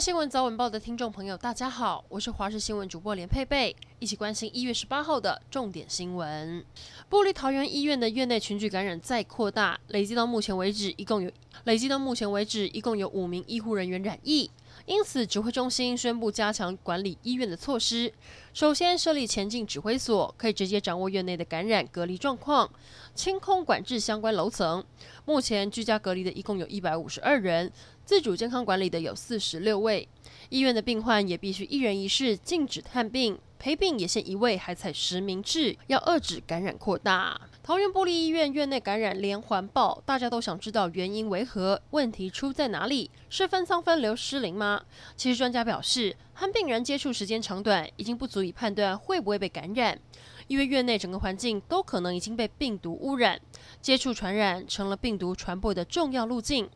新闻早晚报的听众朋友，大家好，我是华视新闻主播连佩佩，一起关心一月十八号的重点新闻。玻璃桃园医院的院内群聚感染再扩大，累计到目前为止，一共有累计到目前为止，一共有五名医护人员染疫。因此，指挥中心宣布加强管理医院的措施。首先设立前进指挥所，可以直接掌握院内的感染隔离状况，清空管制相关楼层。目前居家隔离的一共有一百五十二人，自主健康管理的有四十六位。医院的病患也必须一人一室，禁止探病。陪病也限一位，还采实名制，要遏止感染扩大。桃园玻璃医院院内感染连环爆，大家都想知道原因为何，问题出在哪里？是分舱分流失灵吗？其实专家表示，和病人接触时间长短已经不足以判断会不会被感染，因为院内整个环境都可能已经被病毒污染，接触传染成了病毒传播的重要路径。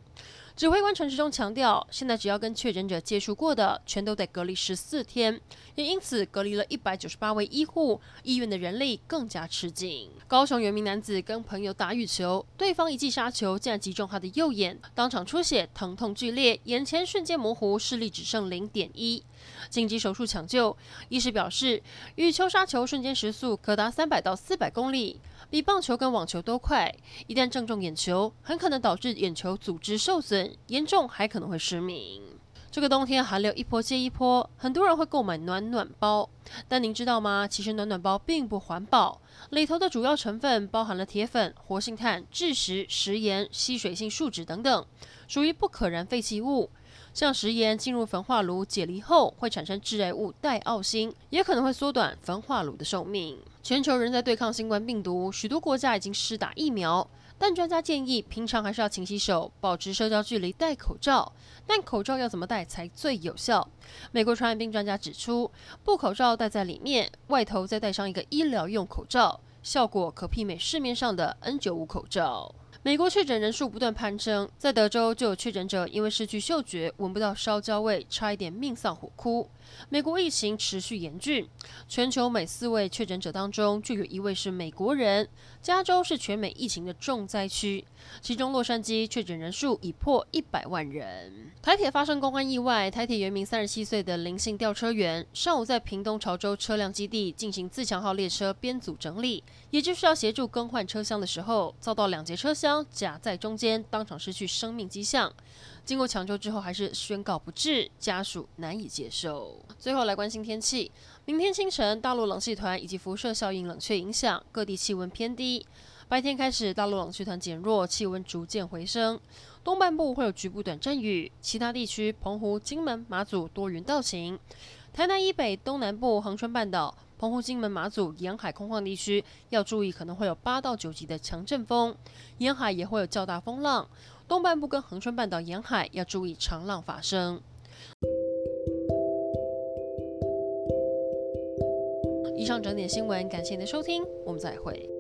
指挥官陈时中强调，现在只要跟确诊者接触过的，全都得隔离十四天，也因此隔离了一百九十八位医护，医院的人力更加吃紧。高雄有名男子跟朋友打羽球，对方一记杀球竟然击中他的右眼，当场出血，疼痛剧烈，眼前瞬间模糊，视力只剩零点一，紧急手术抢救。医师表示，羽球杀球瞬间时速可达三百到四百公里。比棒球跟网球都快，一旦正中眼球，很可能导致眼球组织受损，严重还可能会失明。这个冬天寒流一波接一波，很多人会购买暖暖包，但您知道吗？其实暖暖包并不环保，里头的主要成分包含了铁粉、活性炭、蛭石、食盐、吸水性树脂等等，属于不可燃废弃物。像食盐进入焚化炉解离后，会产生致癌物戴奥辛，也可能会缩短焚化炉的寿命。全球仍在对抗新冠病毒，许多国家已经施打疫苗，但专家建议平常还是要勤洗手，保持社交距离，戴口罩。但口罩要怎么戴才最有效？美国传染病专家指出，布口罩戴在里面，外头再戴上一个医疗用口罩，效果可媲美市面上的 N95 口罩。美国确诊人数不断攀升，在德州就有确诊者因为失去嗅觉，闻不到烧焦味，差一点命丧火窟。美国疫情持续严峻，全球每四位确诊者当中就有一位是美国人。加州是全美疫情的重灾区，其中洛杉矶确诊人数已破一百万人。台铁发生公安意外，台铁原名三十七岁的林姓吊车员，上午在屏东潮州车辆基地进行自强号列车编组整理，也就是要协助更换车厢的时候，遭到两节车将夹在中间，当场失去生命迹象。经过抢救之后，还是宣告不治，家属难以接受。最后来关心天气，明天清晨大陆冷气团以及辐射效应冷却影响，各地气温偏低。白天开始，大陆冷气团减弱，气温逐渐回升。东半部会有局部短阵雨，其他地区澎湖、金门、马祖多云到晴。台南以北、东南部、恒春半岛、澎湖、金门、马祖沿海空旷地区要注意，可能会有八到九级的强阵风，沿海也会有较大风浪。东半部跟恒春半岛沿海要注意长浪发生。以上整点新闻，感谢您的收听，我们再会。